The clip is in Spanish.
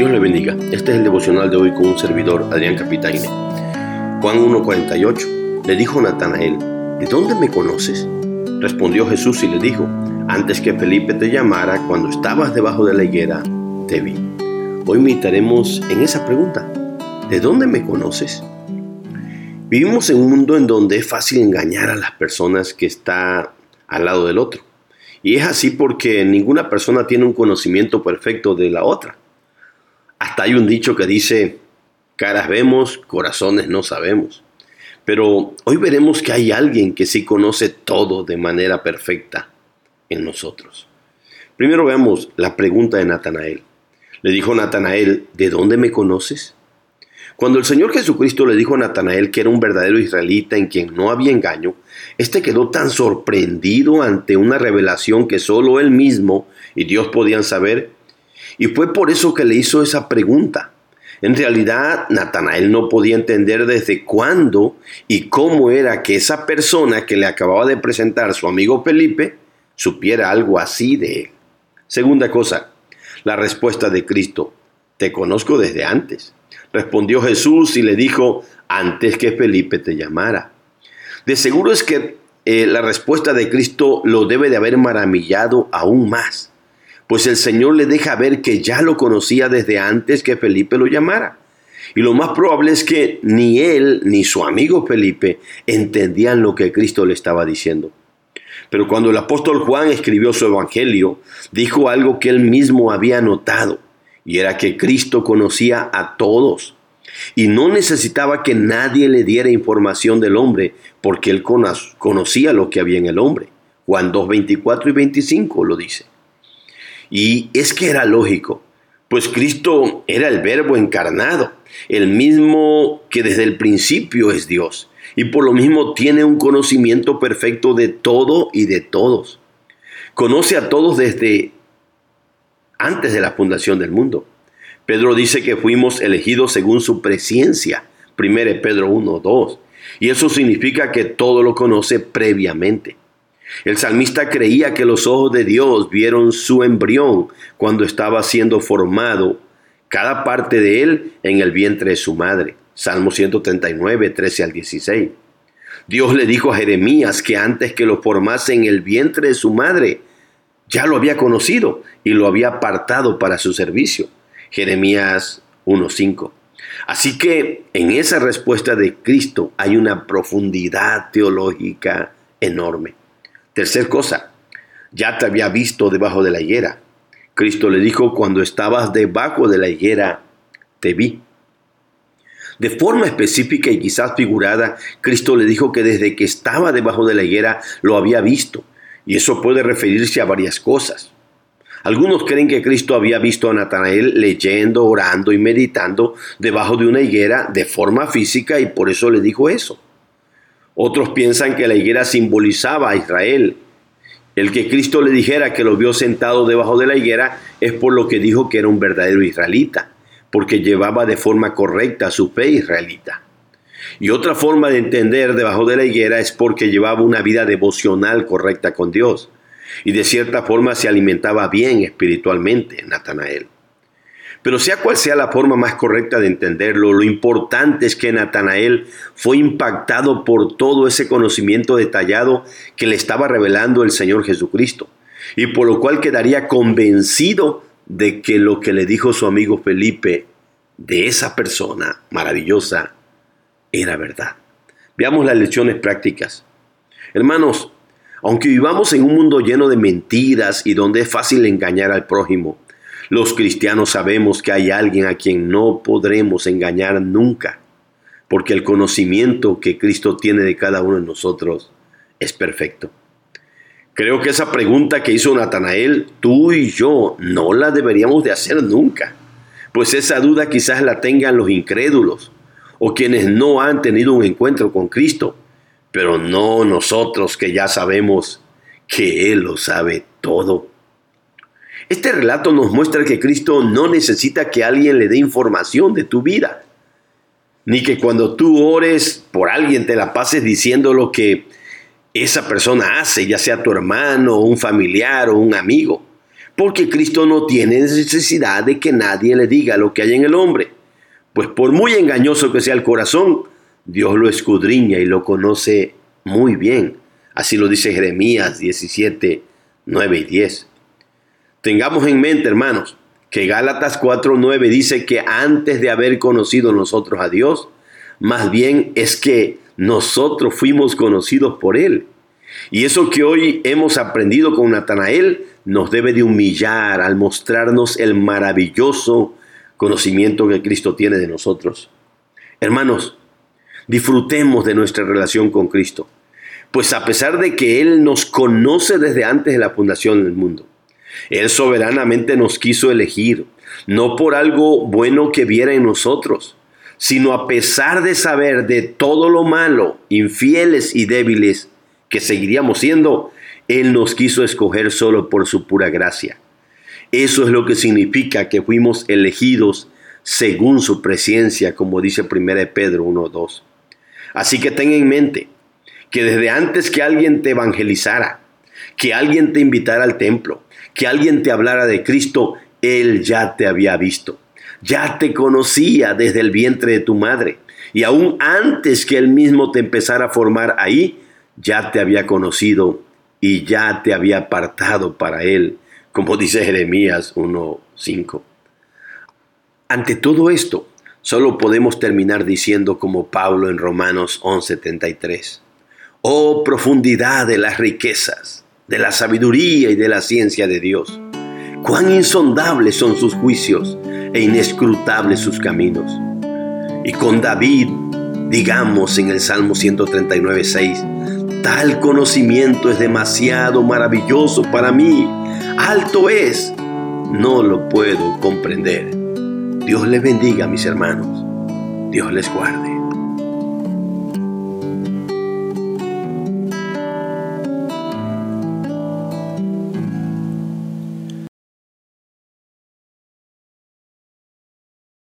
Dios le bendiga. Este es el devocional de hoy con un servidor, Adrián Capitaine. Juan 1.48. Le dijo Natanael, ¿de dónde me conoces? Respondió Jesús y le dijo, antes que Felipe te llamara, cuando estabas debajo de la higuera, te vi. Hoy meditaremos en esa pregunta. ¿De dónde me conoces? Vivimos en un mundo en donde es fácil engañar a las personas que está al lado del otro. Y es así porque ninguna persona tiene un conocimiento perfecto de la otra. Hasta hay un dicho que dice, caras vemos, corazones no sabemos. Pero hoy veremos que hay alguien que sí conoce todo de manera perfecta en nosotros. Primero veamos la pregunta de Natanael. Le dijo Natanael, ¿de dónde me conoces? Cuando el Señor Jesucristo le dijo a Natanael que era un verdadero israelita en quien no había engaño, éste quedó tan sorprendido ante una revelación que solo él mismo y Dios podían saber y fue por eso que le hizo esa pregunta. En realidad, Natanael no podía entender desde cuándo y cómo era que esa persona que le acababa de presentar su amigo Felipe supiera algo así de él. Segunda cosa, la respuesta de Cristo. Te conozco desde antes. Respondió Jesús y le dijo, antes que Felipe te llamara. De seguro es que eh, la respuesta de Cristo lo debe de haber maravillado aún más pues el Señor le deja ver que ya lo conocía desde antes que Felipe lo llamara. Y lo más probable es que ni él ni su amigo Felipe entendían lo que Cristo le estaba diciendo. Pero cuando el apóstol Juan escribió su evangelio, dijo algo que él mismo había notado, y era que Cristo conocía a todos, y no necesitaba que nadie le diera información del hombre, porque él conocía lo que había en el hombre. Juan 2, 24 y 25 lo dice. Y es que era lógico, pues Cristo era el verbo encarnado, el mismo que desde el principio es Dios, y por lo mismo tiene un conocimiento perfecto de todo y de todos. Conoce a todos desde antes de la fundación del mundo. Pedro dice que fuimos elegidos según su presencia, 1 Pedro 1, 2, y eso significa que todo lo conoce previamente. El salmista creía que los ojos de Dios vieron su embrión cuando estaba siendo formado, cada parte de él en el vientre de su madre. Salmo 139, 13 al 16. Dios le dijo a Jeremías que antes que lo formase en el vientre de su madre, ya lo había conocido y lo había apartado para su servicio. Jeremías 1.5. Así que en esa respuesta de Cristo hay una profundidad teológica enorme. Tercer cosa, ya te había visto debajo de la higuera. Cristo le dijo, cuando estabas debajo de la higuera, te vi. De forma específica y quizás figurada, Cristo le dijo que desde que estaba debajo de la higuera lo había visto. Y eso puede referirse a varias cosas. Algunos creen que Cristo había visto a Natanael leyendo, orando y meditando debajo de una higuera de forma física y por eso le dijo eso. Otros piensan que la higuera simbolizaba a Israel. El que Cristo le dijera que lo vio sentado debajo de la higuera es por lo que dijo que era un verdadero israelita, porque llevaba de forma correcta su fe israelita. Y otra forma de entender debajo de la higuera es porque llevaba una vida devocional correcta con Dios. Y de cierta forma se alimentaba bien espiritualmente, Natanael. Pero sea cual sea la forma más correcta de entenderlo, lo importante es que Natanael fue impactado por todo ese conocimiento detallado que le estaba revelando el Señor Jesucristo, y por lo cual quedaría convencido de que lo que le dijo su amigo Felipe de esa persona maravillosa era verdad. Veamos las lecciones prácticas. Hermanos, aunque vivamos en un mundo lleno de mentiras y donde es fácil engañar al prójimo, los cristianos sabemos que hay alguien a quien no podremos engañar nunca, porque el conocimiento que Cristo tiene de cada uno de nosotros es perfecto. Creo que esa pregunta que hizo Natanael, tú y yo, no la deberíamos de hacer nunca, pues esa duda quizás la tengan los incrédulos o quienes no han tenido un encuentro con Cristo, pero no nosotros que ya sabemos que Él lo sabe todo. Este relato nos muestra que Cristo no necesita que alguien le dé información de tu vida, ni que cuando tú ores por alguien te la pases diciendo lo que esa persona hace, ya sea tu hermano, un familiar o un amigo, porque Cristo no tiene necesidad de que nadie le diga lo que hay en el hombre, pues por muy engañoso que sea el corazón, Dios lo escudriña y lo conoce muy bien. Así lo dice Jeremías 17, 9 y 10. Tengamos en mente, hermanos, que Gálatas 4, 9 dice que antes de haber conocido nosotros a Dios, más bien es que nosotros fuimos conocidos por Él. Y eso que hoy hemos aprendido con Natanael nos debe de humillar al mostrarnos el maravilloso conocimiento que Cristo tiene de nosotros. Hermanos, disfrutemos de nuestra relación con Cristo, pues a pesar de que Él nos conoce desde antes de la fundación del mundo, Él soberanamente nos quiso elegir, no por algo bueno que viera en nosotros, sino a pesar de saber de todo lo malo, infieles y débiles que seguiríamos siendo, Él nos quiso escoger solo por su pura gracia. Eso es lo que significa que fuimos elegidos según su presencia, como dice 1 Pedro 1.2. Así que ten en mente que desde antes que alguien te evangelizara, que alguien te invitara al templo, que alguien te hablara de Cristo, Él ya te había visto ya te conocía desde el vientre de tu madre. Y aún antes que él mismo te empezara a formar ahí, ya te había conocido y ya te había apartado para él, como dice Jeremías 1.5. Ante todo esto, solo podemos terminar diciendo como Pablo en Romanos 11.73, oh profundidad de las riquezas, de la sabiduría y de la ciencia de Dios, cuán insondables son sus juicios e inescrutables sus caminos. Y con David, digamos en el Salmo 139, 6, tal conocimiento es demasiado maravilloso para mí, alto es, no lo puedo comprender. Dios les bendiga, mis hermanos. Dios les guarde.